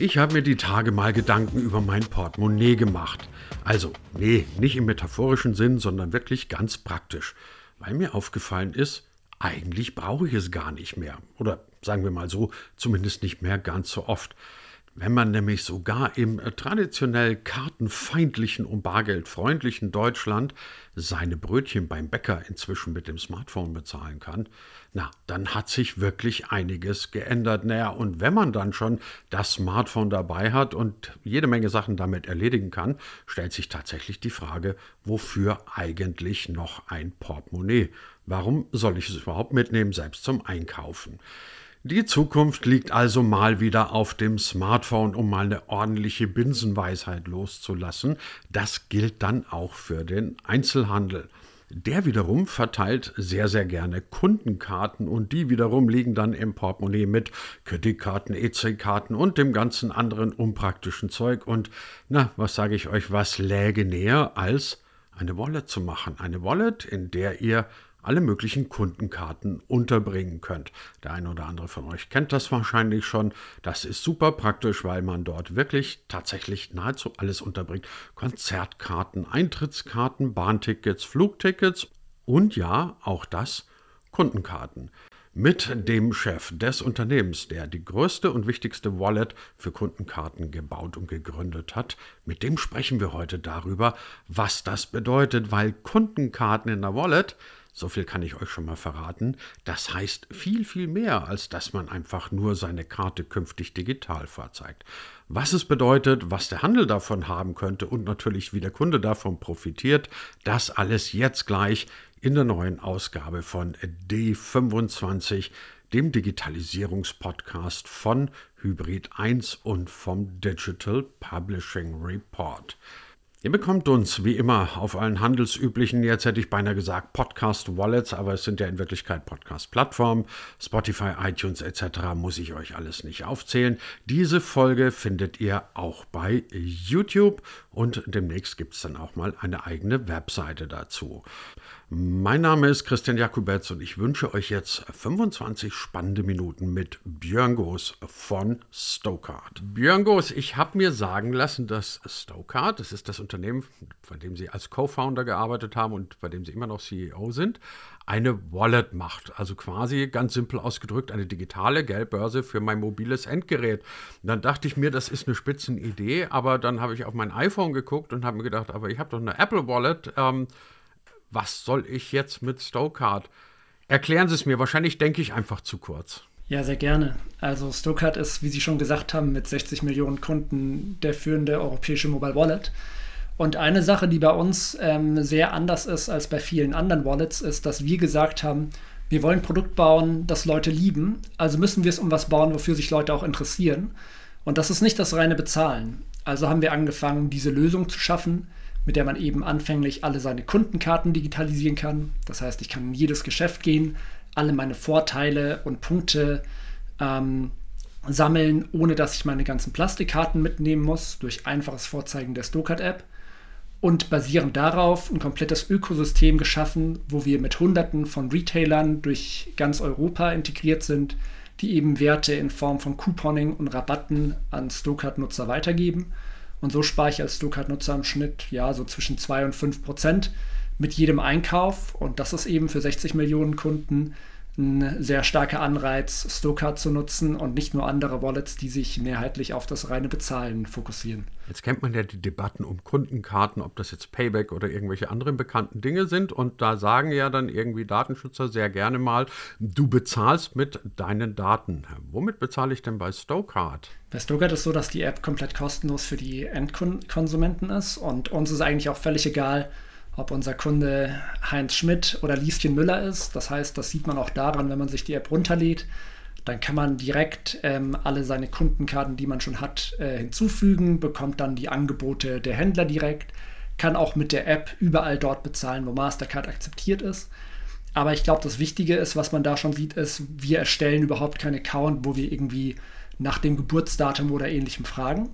Ich habe mir die Tage mal Gedanken über mein Portemonnaie gemacht. Also, nee, nicht im metaphorischen Sinn, sondern wirklich ganz praktisch. Weil mir aufgefallen ist, eigentlich brauche ich es gar nicht mehr. Oder sagen wir mal so, zumindest nicht mehr ganz so oft. Wenn man nämlich sogar im traditionell kartenfeindlichen und bargeldfreundlichen Deutschland seine Brötchen beim Bäcker inzwischen mit dem Smartphone bezahlen kann, na, dann hat sich wirklich einiges geändert. Naja, und wenn man dann schon das Smartphone dabei hat und jede Menge Sachen damit erledigen kann, stellt sich tatsächlich die Frage, wofür eigentlich noch ein Portemonnaie? Warum soll ich es überhaupt mitnehmen, selbst zum Einkaufen? Die Zukunft liegt also mal wieder auf dem Smartphone, um mal eine ordentliche Binsenweisheit loszulassen. Das gilt dann auch für den Einzelhandel. Der wiederum verteilt sehr, sehr gerne Kundenkarten und die wiederum liegen dann im Portemonnaie mit Kreditkarten, EC-Karten und dem ganzen anderen unpraktischen Zeug. Und na, was sage ich euch, was läge näher als eine Wallet zu machen? Eine Wallet, in der ihr alle möglichen Kundenkarten unterbringen könnt. Der eine oder andere von euch kennt das wahrscheinlich schon. Das ist super praktisch, weil man dort wirklich tatsächlich nahezu alles unterbringt. Konzertkarten, Eintrittskarten, Bahntickets, Flugtickets und ja, auch das Kundenkarten. Mit dem Chef des Unternehmens, der die größte und wichtigste Wallet für Kundenkarten gebaut und gegründet hat, mit dem sprechen wir heute darüber, was das bedeutet, weil Kundenkarten in der Wallet so viel kann ich euch schon mal verraten. Das heißt viel, viel mehr, als dass man einfach nur seine Karte künftig digital vorzeigt. Was es bedeutet, was der Handel davon haben könnte und natürlich wie der Kunde davon profitiert, das alles jetzt gleich in der neuen Ausgabe von D25, dem Digitalisierungspodcast von Hybrid 1 und vom Digital Publishing Report. Ihr bekommt uns wie immer auf allen handelsüblichen, jetzt hätte ich beinahe gesagt Podcast-Wallets, aber es sind ja in Wirklichkeit Podcast-Plattformen, Spotify, iTunes etc. muss ich euch alles nicht aufzählen. Diese Folge findet ihr auch bei YouTube und demnächst gibt es dann auch mal eine eigene Webseite dazu. Mein Name ist Christian Jakubetz und ich wünsche euch jetzt 25 spannende Minuten mit Björn Goos von Stokart. Björn Goos, ich habe mir sagen lassen, dass Stokart, das ist das Unternehmen, von dem Sie als Co-Founder gearbeitet haben und bei dem Sie immer noch CEO sind, eine Wallet macht. Also quasi ganz simpel ausgedrückt eine digitale Geldbörse für mein mobiles Endgerät. Und dann dachte ich mir, das ist eine Spitzenidee, aber dann habe ich auf mein iPhone geguckt und habe mir gedacht, aber ich habe doch eine Apple Wallet. Ähm, was soll ich jetzt mit Stokart? Erklären Sie es mir, wahrscheinlich denke ich einfach zu kurz. Ja, sehr gerne. Also Stokart ist, wie Sie schon gesagt haben, mit 60 Millionen Kunden der führende europäische Mobile Wallet. Und eine Sache, die bei uns ähm, sehr anders ist als bei vielen anderen Wallets, ist, dass wir gesagt haben, wir wollen ein Produkt bauen, das Leute lieben, also müssen wir es um was bauen, wofür sich Leute auch interessieren. Und das ist nicht das reine Bezahlen. Also haben wir angefangen, diese Lösung zu schaffen, mit der man eben anfänglich alle seine Kundenkarten digitalisieren kann. Das heißt, ich kann in jedes Geschäft gehen, alle meine Vorteile und Punkte ähm, sammeln, ohne dass ich meine ganzen Plastikkarten mitnehmen muss, durch einfaches Vorzeigen der Stokart-App. Und basierend darauf ein komplettes Ökosystem geschaffen, wo wir mit Hunderten von Retailern durch ganz Europa integriert sind, die eben Werte in Form von Couponing und Rabatten an Stokart-Nutzer weitergeben und so spare ich als Stuttgart-Nutzer im Schnitt ja so zwischen 2 und 5 Prozent mit jedem Einkauf. Und das ist eben für 60 Millionen Kunden ein sehr starker Anreiz, Stokart zu nutzen und nicht nur andere Wallets, die sich mehrheitlich auf das reine Bezahlen fokussieren. Jetzt kennt man ja die Debatten um Kundenkarten, ob das jetzt Payback oder irgendwelche anderen bekannten Dinge sind. Und da sagen ja dann irgendwie Datenschützer sehr gerne mal, du bezahlst mit deinen Daten. Womit bezahle ich denn bei Stokart? Bei Stokart ist so, dass die App komplett kostenlos für die Endkonsumenten ist und uns ist eigentlich auch völlig egal, ob unser Kunde Heinz Schmidt oder Lieschen Müller ist. Das heißt, das sieht man auch daran, wenn man sich die App runterlädt. Dann kann man direkt ähm, alle seine Kundenkarten, die man schon hat, äh, hinzufügen, bekommt dann die Angebote der Händler direkt, kann auch mit der App überall dort bezahlen, wo Mastercard akzeptiert ist. Aber ich glaube, das Wichtige ist, was man da schon sieht, ist, wir erstellen überhaupt keinen Account, wo wir irgendwie nach dem Geburtsdatum oder ähnlichem fragen,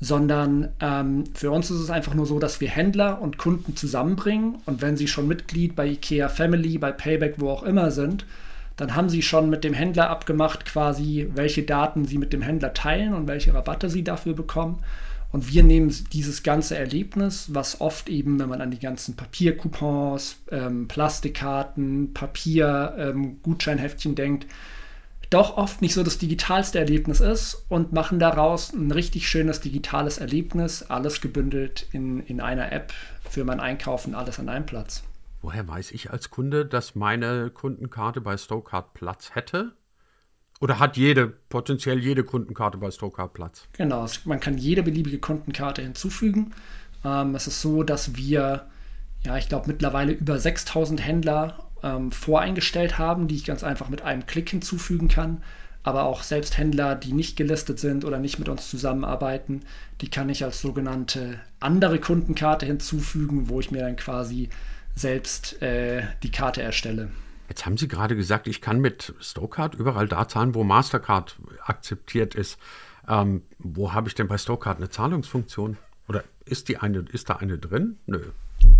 sondern ähm, für uns ist es einfach nur so, dass wir Händler und Kunden zusammenbringen und wenn sie schon Mitglied bei IKEA Family, bei Payback, wo auch immer sind, dann haben sie schon mit dem Händler abgemacht, quasi, welche Daten sie mit dem Händler teilen und welche Rabatte sie dafür bekommen. Und wir nehmen dieses ganze Erlebnis, was oft eben, wenn man an die ganzen Papiercoupons, ähm, Plastikkarten, Papier, ähm, Gutscheinheftchen denkt, doch oft nicht so das digitalste Erlebnis ist und machen daraus ein richtig schönes digitales Erlebnis, alles gebündelt in, in einer App für mein Einkaufen, alles an einem Platz. Woher weiß ich als Kunde, dass meine Kundenkarte bei Stokart Platz hätte? Oder hat jede, potenziell jede Kundenkarte bei Stokart Platz? Genau, man kann jede beliebige Kundenkarte hinzufügen. Ähm, es ist so, dass wir, ja, ich glaube, mittlerweile über 6000 Händler ähm, voreingestellt haben, die ich ganz einfach mit einem Klick hinzufügen kann. Aber auch selbst Händler, die nicht gelistet sind oder nicht mit uns zusammenarbeiten, die kann ich als sogenannte andere Kundenkarte hinzufügen, wo ich mir dann quasi selbst äh, die Karte erstelle. Jetzt haben Sie gerade gesagt, ich kann mit Stokart überall da zahlen, wo Mastercard akzeptiert ist. Ähm, wo habe ich denn bei Stokart eine Zahlungsfunktion? Oder ist, die eine, ist da eine drin? Nö.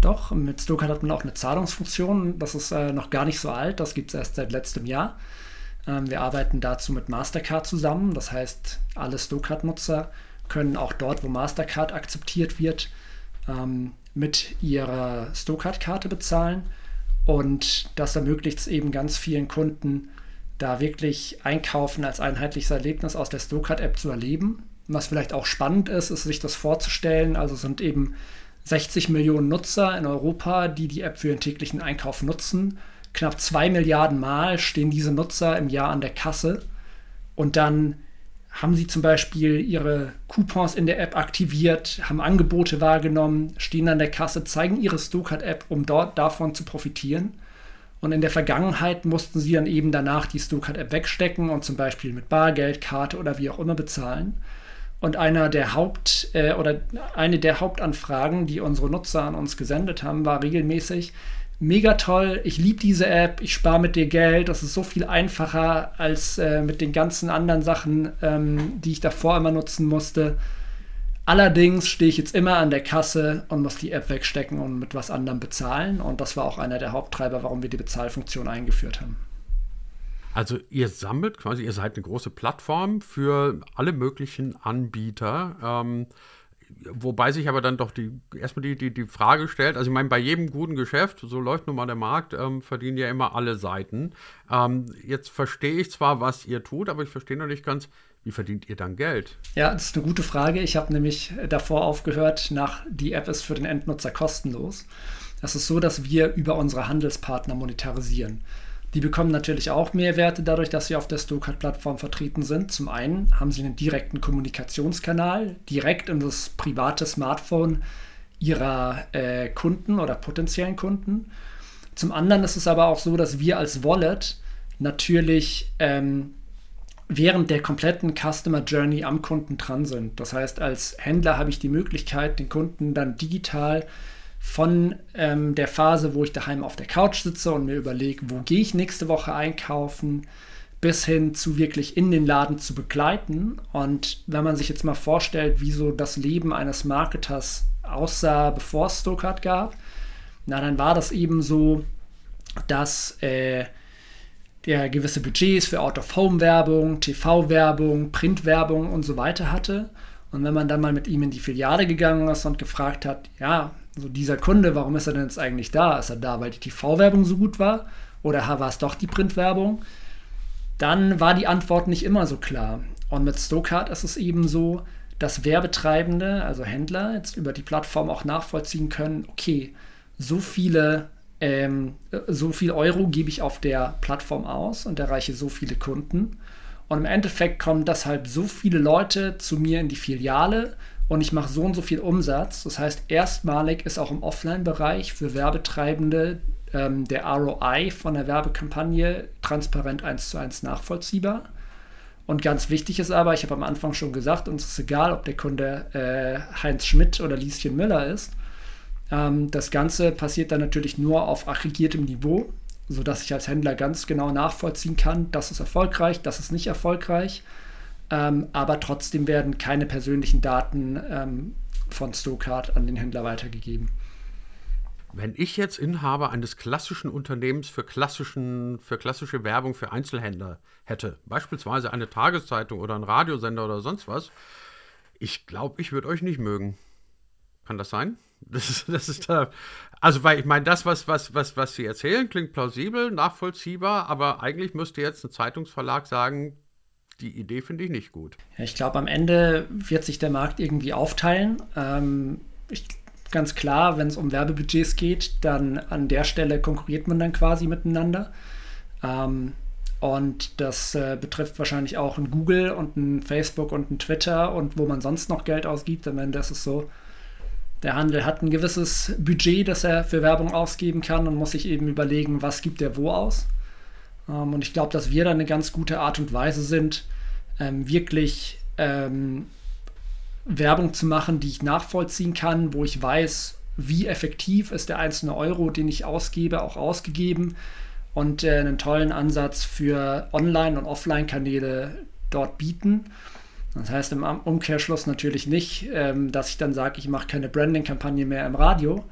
Doch, mit Stokart hat man auch eine Zahlungsfunktion. Das ist äh, noch gar nicht so alt, das gibt es erst seit letztem Jahr. Ähm, wir arbeiten dazu mit Mastercard zusammen. Das heißt, alle Stokart-Nutzer können auch dort, wo Mastercard akzeptiert wird, ähm, mit ihrer Stokart-Karte bezahlen. Und das ermöglicht es eben ganz vielen Kunden, da wirklich Einkaufen als einheitliches Erlebnis aus der Stokart-App zu erleben. Was vielleicht auch spannend ist, ist sich das vorzustellen. Also sind eben 60 Millionen Nutzer in Europa, die die App für ihren täglichen Einkauf nutzen. Knapp 2 Milliarden Mal stehen diese Nutzer im Jahr an der Kasse. Und dann haben sie zum Beispiel ihre Coupons in der App aktiviert, haben Angebote wahrgenommen, stehen an der Kasse, zeigen ihre Stokart-App, um dort davon zu profitieren. Und in der Vergangenheit mussten sie dann eben danach die Stokart-App wegstecken und zum Beispiel mit Bargeld, Karte oder wie auch immer bezahlen. Und einer der Haupt äh, oder eine der Hauptanfragen, die unsere Nutzer an uns gesendet haben, war regelmäßig, mega toll, ich liebe diese App, ich spare mit dir Geld, das ist so viel einfacher als äh, mit den ganzen anderen Sachen, ähm, die ich davor immer nutzen musste. Allerdings stehe ich jetzt immer an der Kasse und muss die App wegstecken und mit was anderem bezahlen. Und das war auch einer der Haupttreiber, warum wir die Bezahlfunktion eingeführt haben. Also ihr sammelt quasi, ihr seid eine große Plattform für alle möglichen Anbieter. Ähm, wobei sich aber dann doch die, erstmal die, die, die Frage stellt, also ich meine, bei jedem guten Geschäft, so läuft nun mal der Markt, ähm, verdienen ja immer alle Seiten. Ähm, jetzt verstehe ich zwar, was ihr tut, aber ich verstehe noch nicht ganz, wie verdient ihr dann Geld? Ja, das ist eine gute Frage. Ich habe nämlich davor aufgehört, nach die App ist für den Endnutzer kostenlos. Das ist so, dass wir über unsere Handelspartner monetarisieren. Die bekommen natürlich auch Mehrwerte dadurch, dass sie auf der Stokart-Plattform vertreten sind. Zum einen haben sie einen direkten Kommunikationskanal direkt in das private Smartphone ihrer äh, Kunden oder potenziellen Kunden. Zum anderen ist es aber auch so, dass wir als Wallet natürlich ähm, während der kompletten Customer Journey am Kunden dran sind. Das heißt, als Händler habe ich die Möglichkeit, den Kunden dann digital von ähm, der Phase, wo ich daheim auf der Couch sitze und mir überlege, wo gehe ich nächste Woche einkaufen, bis hin zu wirklich in den Laden zu begleiten. Und wenn man sich jetzt mal vorstellt, wie so das Leben eines Marketers aussah, bevor es Stokart gab, na, dann war das eben so, dass äh, der gewisse Budgets für Out-of-Home-Werbung, TV-Werbung, Print-Werbung und so weiter hatte. Und wenn man dann mal mit ihm in die Filiale gegangen ist und gefragt hat, ja, so dieser Kunde, warum ist er denn jetzt eigentlich da? Ist er da, weil die TV-Werbung so gut war? Oder war es doch die Printwerbung? Dann war die Antwort nicht immer so klar. Und mit Stokart ist es eben so, dass Werbetreibende, also Händler, jetzt über die Plattform auch nachvollziehen können, okay, so viele, ähm, so viel Euro gebe ich auf der Plattform aus und erreiche so viele Kunden. Und im Endeffekt kommen deshalb so viele Leute zu mir in die Filiale und ich mache so und so viel Umsatz. Das heißt, erstmalig ist auch im Offline-Bereich für Werbetreibende ähm, der ROI von der Werbekampagne transparent eins zu eins nachvollziehbar. Und ganz wichtig ist aber, ich habe am Anfang schon gesagt, uns ist egal, ob der Kunde äh, Heinz Schmidt oder Lieschen Müller ist. Ähm, das Ganze passiert dann natürlich nur auf aggregiertem Niveau, sodass ich als Händler ganz genau nachvollziehen kann, das ist erfolgreich, das ist nicht erfolgreich. Ähm, aber trotzdem werden keine persönlichen Daten ähm, von Stokart an den Händler weitergegeben. Wenn ich jetzt Inhaber eines klassischen Unternehmens für, klassischen, für klassische Werbung für Einzelhändler hätte, beispielsweise eine Tageszeitung oder ein Radiosender oder sonst was, ich glaube, ich würde euch nicht mögen. Kann das sein? Das ist, das ist da. Also, weil ich meine, das, was, was, was, was Sie erzählen, klingt plausibel, nachvollziehbar, aber eigentlich müsste jetzt ein Zeitungsverlag sagen, die Idee finde ich nicht gut. Ja, ich glaube, am Ende wird sich der Markt irgendwie aufteilen. Ähm, ich, ganz klar, wenn es um Werbebudgets geht, dann an der Stelle konkurriert man dann quasi miteinander. Ähm, und das äh, betrifft wahrscheinlich auch ein Google und ein Facebook und ein Twitter und wo man sonst noch Geld ausgibt. Am Ende ist es so, der Handel hat ein gewisses Budget, das er für Werbung ausgeben kann und muss sich eben überlegen, was gibt er wo aus. Ähm, und ich glaube, dass wir da eine ganz gute Art und Weise sind, ähm, wirklich ähm, Werbung zu machen, die ich nachvollziehen kann, wo ich weiß, wie effektiv ist der einzelne Euro, den ich ausgebe, auch ausgegeben und äh, einen tollen Ansatz für Online- und Offline-Kanäle dort bieten. Das heißt im Umkehrschluss natürlich nicht, ähm, dass ich dann sage, ich mache keine Branding-Kampagne mehr im Radio.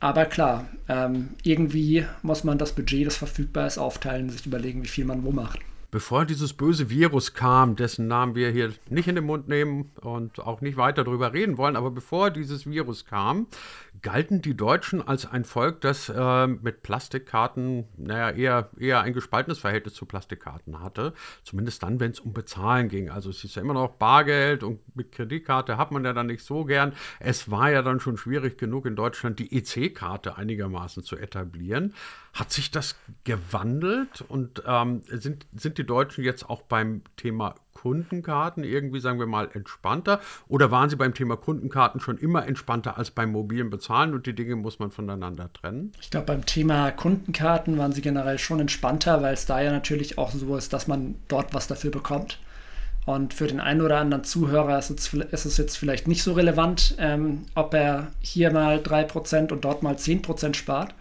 Aber klar, ähm, irgendwie muss man das Budget, das verfügbar ist, aufteilen, sich überlegen, wie viel man wo macht. Bevor dieses böse Virus kam, dessen Namen wir hier nicht in den Mund nehmen und auch nicht weiter darüber reden wollen, aber bevor dieses Virus kam, galten die Deutschen als ein Volk, das äh, mit Plastikkarten, naja, eher, eher ein gespaltenes Verhältnis zu Plastikkarten hatte. Zumindest dann, wenn es um Bezahlen ging. Also es ist ja immer noch Bargeld und mit Kreditkarte hat man ja dann nicht so gern. Es war ja dann schon schwierig genug in Deutschland die EC-Karte einigermaßen zu etablieren. Hat sich das gewandelt und ähm, sind, sind die Deutschen jetzt auch beim Thema Kundenkarten irgendwie, sagen wir mal, entspannter? Oder waren Sie beim Thema Kundenkarten schon immer entspannter als beim mobilen Bezahlen und die Dinge muss man voneinander trennen? Ich glaube, beim Thema Kundenkarten waren Sie generell schon entspannter, weil es da ja natürlich auch so ist, dass man dort was dafür bekommt. Und für den einen oder anderen Zuhörer ist es, ist es jetzt vielleicht nicht so relevant, ähm, ob er hier mal 3% und dort mal 10% spart.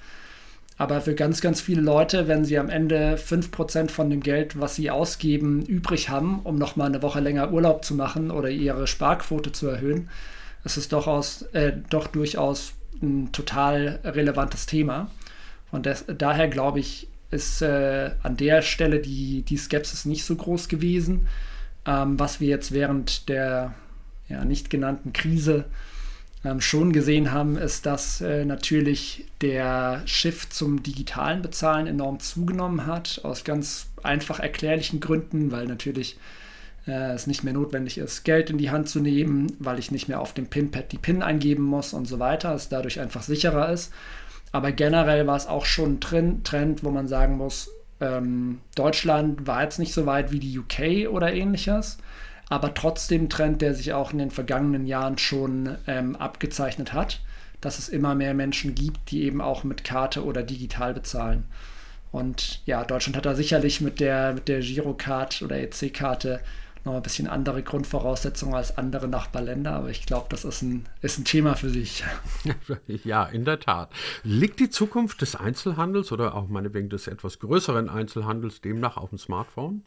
Aber für ganz, ganz viele Leute, wenn sie am Ende 5% von dem Geld, was sie ausgeben, übrig haben, um nochmal eine Woche länger Urlaub zu machen oder ihre Sparquote zu erhöhen, ist es doch, äh, doch durchaus ein total relevantes Thema. Und daher glaube ich, ist äh, an der Stelle die, die Skepsis nicht so groß gewesen, ähm, was wir jetzt während der ja, nicht genannten Krise ähm, schon gesehen haben, ist, dass äh, natürlich der Shift zum digitalen Bezahlen enorm zugenommen hat, aus ganz einfach erklärlichen Gründen, weil natürlich äh, es nicht mehr notwendig ist, Geld in die Hand zu nehmen, weil ich nicht mehr auf dem PIN-Pad die PIN eingeben muss und so weiter, es dadurch einfach sicherer ist. Aber generell war es auch schon ein Trend, wo man sagen muss, ähm, Deutschland war jetzt nicht so weit wie die UK oder ähnliches aber trotzdem Trend, der sich auch in den vergangenen Jahren schon ähm, abgezeichnet hat, dass es immer mehr Menschen gibt, die eben auch mit Karte oder digital bezahlen. Und ja, Deutschland hat da sicherlich mit der, mit der Girocard oder EC-Karte noch ein bisschen andere Grundvoraussetzungen als andere Nachbarländer, aber ich glaube, das ist ein, ist ein Thema für sich. Ja, in der Tat. Liegt die Zukunft des Einzelhandels oder auch meinetwegen des etwas größeren Einzelhandels demnach auf dem Smartphone?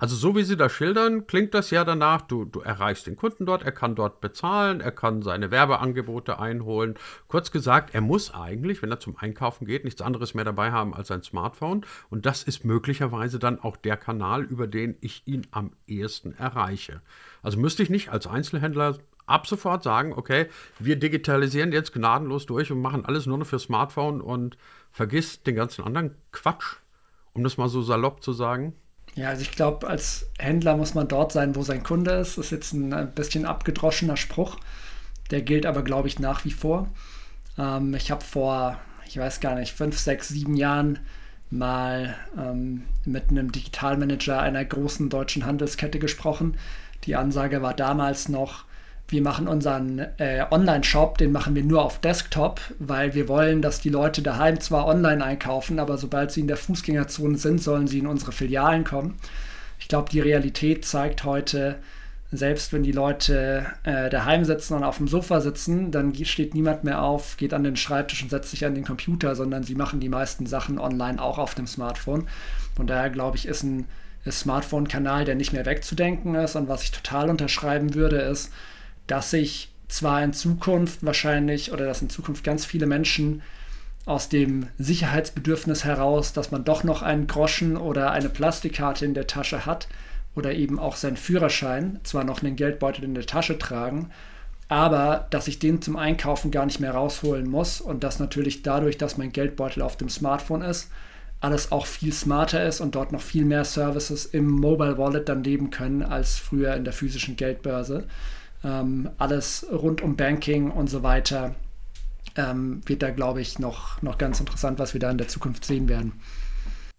Also so wie Sie das schildern, klingt das ja danach, du, du erreichst den Kunden dort, er kann dort bezahlen, er kann seine Werbeangebote einholen. Kurz gesagt, er muss eigentlich, wenn er zum Einkaufen geht, nichts anderes mehr dabei haben als ein Smartphone. Und das ist möglicherweise dann auch der Kanal, über den ich ihn am ehesten erreiche. Also müsste ich nicht als Einzelhändler ab sofort sagen, okay, wir digitalisieren jetzt gnadenlos durch und machen alles nur noch für Smartphone und vergiss den ganzen anderen Quatsch, um das mal so salopp zu sagen. Ja, also ich glaube, als Händler muss man dort sein, wo sein Kunde ist. Das ist jetzt ein, bisschen abgedroschener Spruch. Der gilt aber, glaube ich, nach wie vor. Ähm, ich habe vor, ich weiß gar nicht, fünf, sechs, sieben Jahren mal ähm, mit einem Digitalmanager einer großen deutschen Handelskette gesprochen. Die Ansage war damals noch, wir machen unseren äh, Online-Shop, den machen wir nur auf Desktop, weil wir wollen, dass die Leute daheim zwar online einkaufen, aber sobald sie in der Fußgängerzone sind, sollen sie in unsere Filialen kommen. Ich glaube, die Realität zeigt heute, selbst wenn die Leute äh, daheim sitzen und auf dem Sofa sitzen, dann steht niemand mehr auf, geht an den Schreibtisch und setzt sich an den Computer, sondern sie machen die meisten Sachen online auch auf dem Smartphone. Von daher glaube ich, ist ein Smartphone-Kanal, der nicht mehr wegzudenken ist. Und was ich total unterschreiben würde, ist, dass sich zwar in Zukunft wahrscheinlich oder dass in Zukunft ganz viele Menschen aus dem Sicherheitsbedürfnis heraus, dass man doch noch einen Groschen oder eine Plastikkarte in der Tasche hat oder eben auch seinen Führerschein, zwar noch einen Geldbeutel in der Tasche tragen, aber dass ich den zum Einkaufen gar nicht mehr rausholen muss und dass natürlich dadurch, dass mein Geldbeutel auf dem Smartphone ist, alles auch viel smarter ist und dort noch viel mehr Services im Mobile Wallet dann leben können als früher in der physischen Geldbörse. Ähm, alles rund um Banking und so weiter ähm, wird da, glaube ich, noch, noch ganz interessant, was wir da in der Zukunft sehen werden.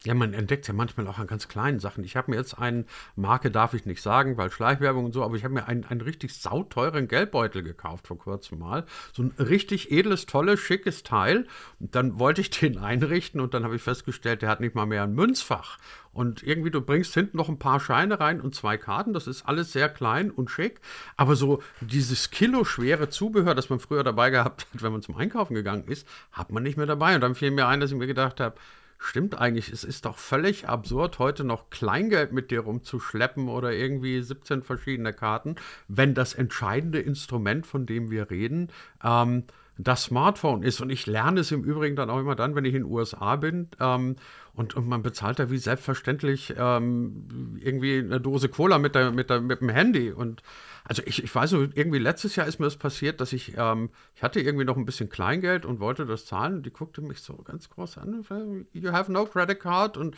Ja, man entdeckt ja manchmal auch an ganz kleinen Sachen. Ich habe mir jetzt eine Marke, darf ich nicht sagen, weil Schleichwerbung und so, aber ich habe mir einen, einen richtig sauteuren Geldbeutel gekauft vor kurzem mal. So ein richtig edles, tolles, schickes Teil. Und dann wollte ich den einrichten und dann habe ich festgestellt, der hat nicht mal mehr ein Münzfach. Und irgendwie, du bringst hinten noch ein paar Scheine rein und zwei Karten. Das ist alles sehr klein und schick. Aber so dieses Kilo schwere Zubehör, das man früher dabei gehabt hat, wenn man zum Einkaufen gegangen ist, hat man nicht mehr dabei. Und dann fiel mir ein, dass ich mir gedacht habe, Stimmt eigentlich, es ist doch völlig absurd, heute noch Kleingeld mit dir rumzuschleppen oder irgendwie 17 verschiedene Karten, wenn das entscheidende Instrument, von dem wir reden, ähm, das Smartphone ist. Und ich lerne es im Übrigen dann auch immer dann, wenn ich in den USA bin. Ähm, und, und man bezahlt da wie selbstverständlich ähm, irgendwie eine Dose Cola mit, der, mit, der, mit dem Handy. Und also ich, ich weiß nicht, irgendwie letztes Jahr ist mir das passiert, dass ich, ähm, ich hatte irgendwie noch ein bisschen Kleingeld und wollte das zahlen und die guckte mich so ganz groß an, you have no credit card und,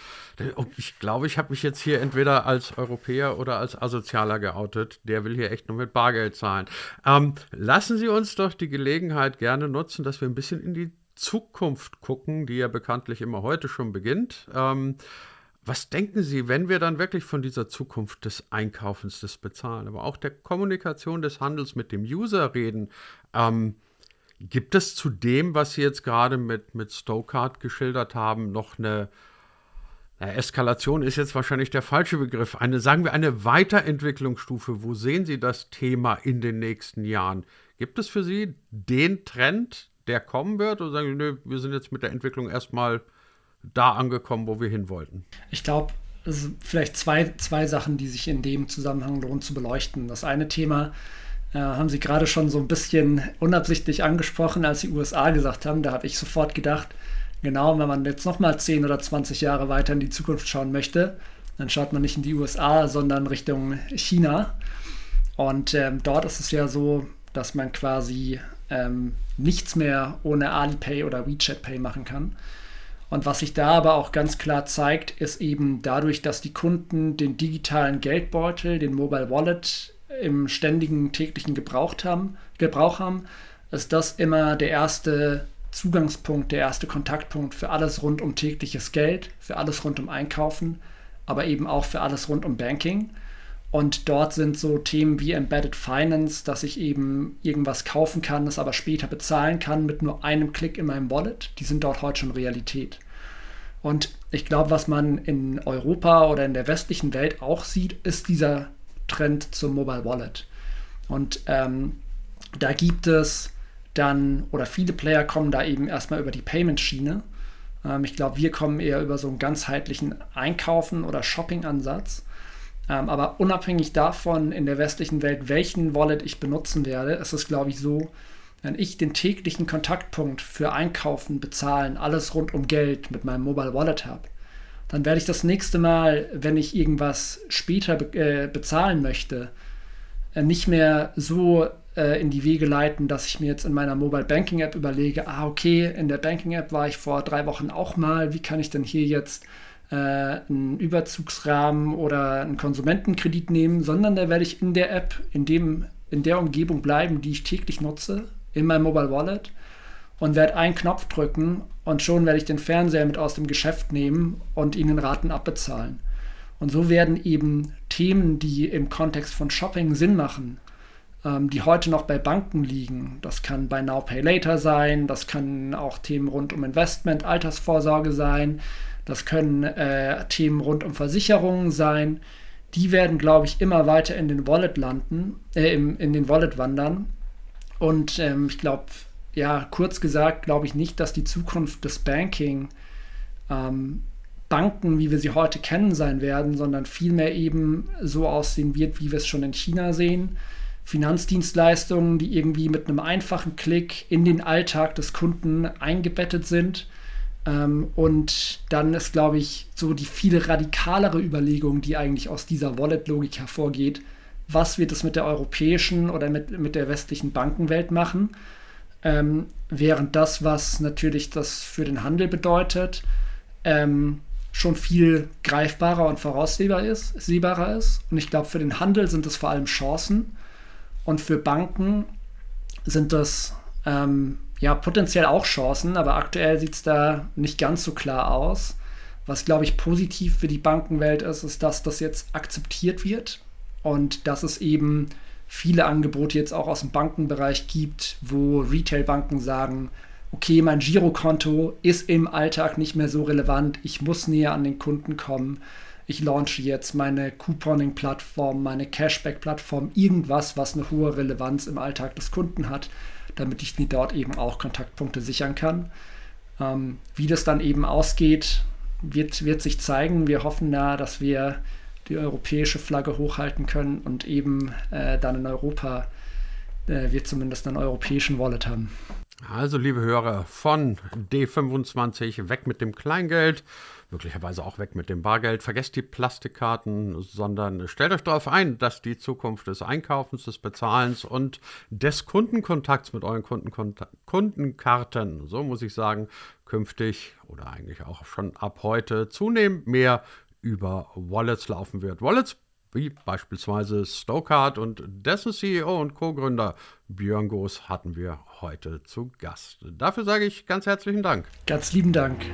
und ich glaube, ich habe mich jetzt hier entweder als Europäer oder als Asozialer geoutet, der will hier echt nur mit Bargeld zahlen. Ähm, lassen Sie uns doch die Gelegenheit gerne nutzen, dass wir ein bisschen in die Zukunft gucken, die ja bekanntlich immer heute schon beginnt. Ähm, was denken Sie, wenn wir dann wirklich von dieser Zukunft des Einkaufens, des Bezahlen, aber auch der Kommunikation des Handels mit dem User reden? Ähm, gibt es zu dem, was Sie jetzt gerade mit, mit Stokart geschildert haben, noch eine, na, Eskalation ist jetzt wahrscheinlich der falsche Begriff. Eine, sagen wir, eine Weiterentwicklungsstufe. Wo sehen Sie das Thema in den nächsten Jahren? Gibt es für Sie den Trend, der kommen wird? Oder sagen Sie, nö, wir sind jetzt mit der Entwicklung erstmal da angekommen, wo wir hin wollten? Ich glaube, es sind vielleicht zwei, zwei Sachen, die sich in dem Zusammenhang lohnt zu beleuchten. Das eine Thema äh, haben Sie gerade schon so ein bisschen unabsichtlich angesprochen, als Sie USA gesagt haben. Da habe ich sofort gedacht, genau, wenn man jetzt nochmal 10 oder 20 Jahre weiter in die Zukunft schauen möchte, dann schaut man nicht in die USA, sondern Richtung China. Und ähm, dort ist es ja so, dass man quasi ähm, nichts mehr ohne Alipay oder WeChat Pay machen kann. Und was sich da aber auch ganz klar zeigt, ist eben dadurch, dass die Kunden den digitalen Geldbeutel, den Mobile Wallet im ständigen täglichen Gebrauch haben, Gebrauch haben, ist das immer der erste Zugangspunkt, der erste Kontaktpunkt für alles rund um tägliches Geld, für alles rund um Einkaufen, aber eben auch für alles rund um Banking. Und dort sind so Themen wie Embedded Finance, dass ich eben irgendwas kaufen kann, es aber später bezahlen kann mit nur einem Klick in meinem Wallet. Die sind dort heute schon Realität. Und ich glaube, was man in Europa oder in der westlichen Welt auch sieht, ist dieser Trend zum Mobile Wallet. Und ähm, da gibt es dann, oder viele Player kommen da eben erstmal über die Payment-Schiene. Ähm, ich glaube, wir kommen eher über so einen ganzheitlichen Einkaufen- oder Shopping-Ansatz. Ähm, aber unabhängig davon in der westlichen Welt, welchen Wallet ich benutzen werde, ist es, glaube ich, so, wenn ich den täglichen Kontaktpunkt für Einkaufen, Bezahlen, alles rund um Geld mit meinem Mobile Wallet habe, dann werde ich das nächste Mal, wenn ich irgendwas später be äh, bezahlen möchte, äh, nicht mehr so äh, in die Wege leiten, dass ich mir jetzt in meiner Mobile Banking App überlege, ah okay, in der Banking App war ich vor drei Wochen auch mal, wie kann ich denn hier jetzt äh, einen Überzugsrahmen oder einen Konsumentenkredit nehmen, sondern da werde ich in der App, in, dem, in der Umgebung bleiben, die ich täglich nutze, in meinem Mobile Wallet und werde einen Knopf drücken und schon werde ich den Fernseher mit aus dem Geschäft nehmen und ihn in Raten abbezahlen. Und so werden eben Themen, die im Kontext von Shopping Sinn machen, ähm, die heute noch bei Banken liegen, das kann bei Now Pay Later sein, das kann auch Themen rund um Investment, Altersvorsorge sein, das können äh, Themen rund um Versicherungen sein. Die werden, glaube ich, immer weiter in den Wallet landen, äh, im, in den Wallet wandern. Und ähm, ich glaube, ja, kurz gesagt, glaube ich nicht, dass die Zukunft des Banking ähm, Banken, wie wir sie heute kennen, sein werden, sondern vielmehr eben so aussehen wird, wie wir es schon in China sehen, Finanzdienstleistungen, die irgendwie mit einem einfachen Klick in den Alltag des Kunden eingebettet sind. Ähm, und dann ist, glaube ich, so die viel radikalere Überlegung, die eigentlich aus dieser Wallet-Logik hervorgeht, was wird es mit der europäischen oder mit, mit der westlichen Bankenwelt machen? Ähm, während das, was natürlich das für den Handel bedeutet, ähm, schon viel greifbarer und voraussehbarer ist, sehbarer ist. Und ich glaube, für den Handel sind es vor allem Chancen. Und für Banken sind das ähm, ja potenziell auch Chancen, aber aktuell sieht es da nicht ganz so klar aus. Was, glaube ich, positiv für die Bankenwelt ist, ist, dass das jetzt akzeptiert wird und dass es eben viele Angebote jetzt auch aus dem Bankenbereich gibt, wo Retailbanken sagen, okay, mein Girokonto ist im Alltag nicht mehr so relevant, ich muss näher an den Kunden kommen. Ich launche jetzt meine Couponing-Plattform, meine Cashback-Plattform, irgendwas, was eine hohe Relevanz im Alltag des Kunden hat, damit ich mir dort eben auch Kontaktpunkte sichern kann. Ähm, wie das dann eben ausgeht, wird, wird sich zeigen. Wir hoffen da, dass wir die europäische Flagge hochhalten können und eben äh, dann in Europa äh, wir zumindest einen europäischen Wallet haben. Also, liebe Hörer, von D25 weg mit dem Kleingeld, möglicherweise auch weg mit dem Bargeld. Vergesst die Plastikkarten, sondern stellt euch darauf ein, dass die Zukunft des Einkaufens, des Bezahlens und des Kundenkontakts mit euren Kundenkarten, so muss ich sagen, künftig oder eigentlich auch schon ab heute zunehmend mehr über Wallets laufen wird. Wallets wie beispielsweise Stokart und dessen CEO und Co-Gründer Björn Goos hatten wir heute zu Gast. Dafür sage ich ganz herzlichen Dank. Ganz lieben Dank.